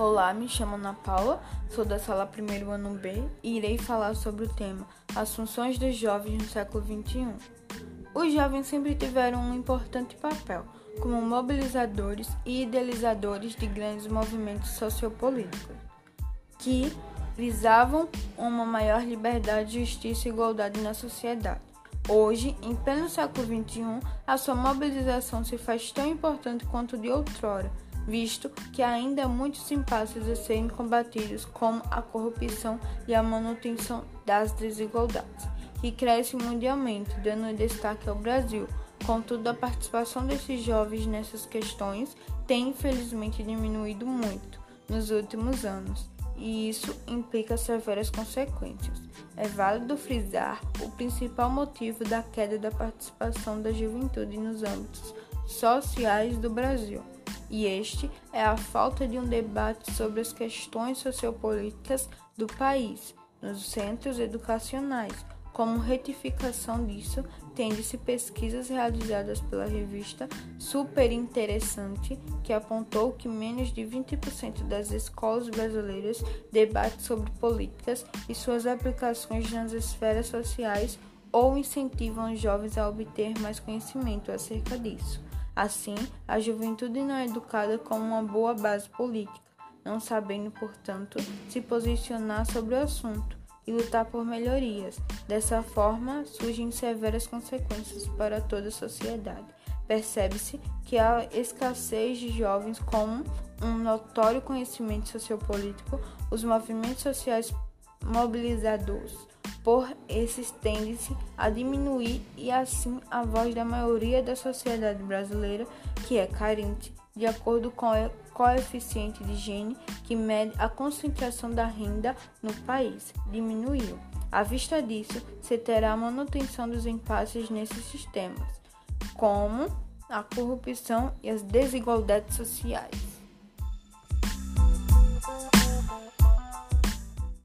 Olá, me chamo Ana Paula, sou da sala 1 ano B e irei falar sobre o tema As funções dos jovens no século XXI. Os jovens sempre tiveram um importante papel como mobilizadores e idealizadores de grandes movimentos sociopolíticos que visavam uma maior liberdade, justiça e igualdade na sociedade. Hoje, em pleno século XXI, a sua mobilização se faz tão importante quanto de outrora visto que ainda há muitos impasses a serem combatidos, como a corrupção e a manutenção das desigualdades, que crescem mundialmente, dando destaque ao Brasil. Contudo, a participação desses jovens nessas questões tem infelizmente diminuído muito nos últimos anos, e isso implica severas consequências. É válido frisar o principal motivo da queda da participação da juventude nos âmbitos sociais do Brasil e este é a falta de um debate sobre as questões sociopolíticas do país nos centros educacionais. Como retificação disso, tende-se pesquisas realizadas pela revista Super Interessante, que apontou que menos de 20% das escolas brasileiras debatem sobre políticas e suas aplicações nas esferas sociais ou incentivam os jovens a obter mais conhecimento acerca disso. Assim, a juventude não é educada com uma boa base política, não sabendo, portanto, se posicionar sobre o assunto e lutar por melhorias. Dessa forma, surgem severas consequências para toda a sociedade. Percebe-se que a escassez de jovens com um notório conhecimento sociopolítico, os movimentos sociais mobilizadores por esses tende-se a diminuir e assim a voz da maioria da sociedade brasileira, que é carente, de acordo com o coeficiente de Gini, que mede a concentração da renda no país, diminuiu. À vista disso, se terá a manutenção dos impasses nesses sistemas, como a corrupção e as desigualdades sociais.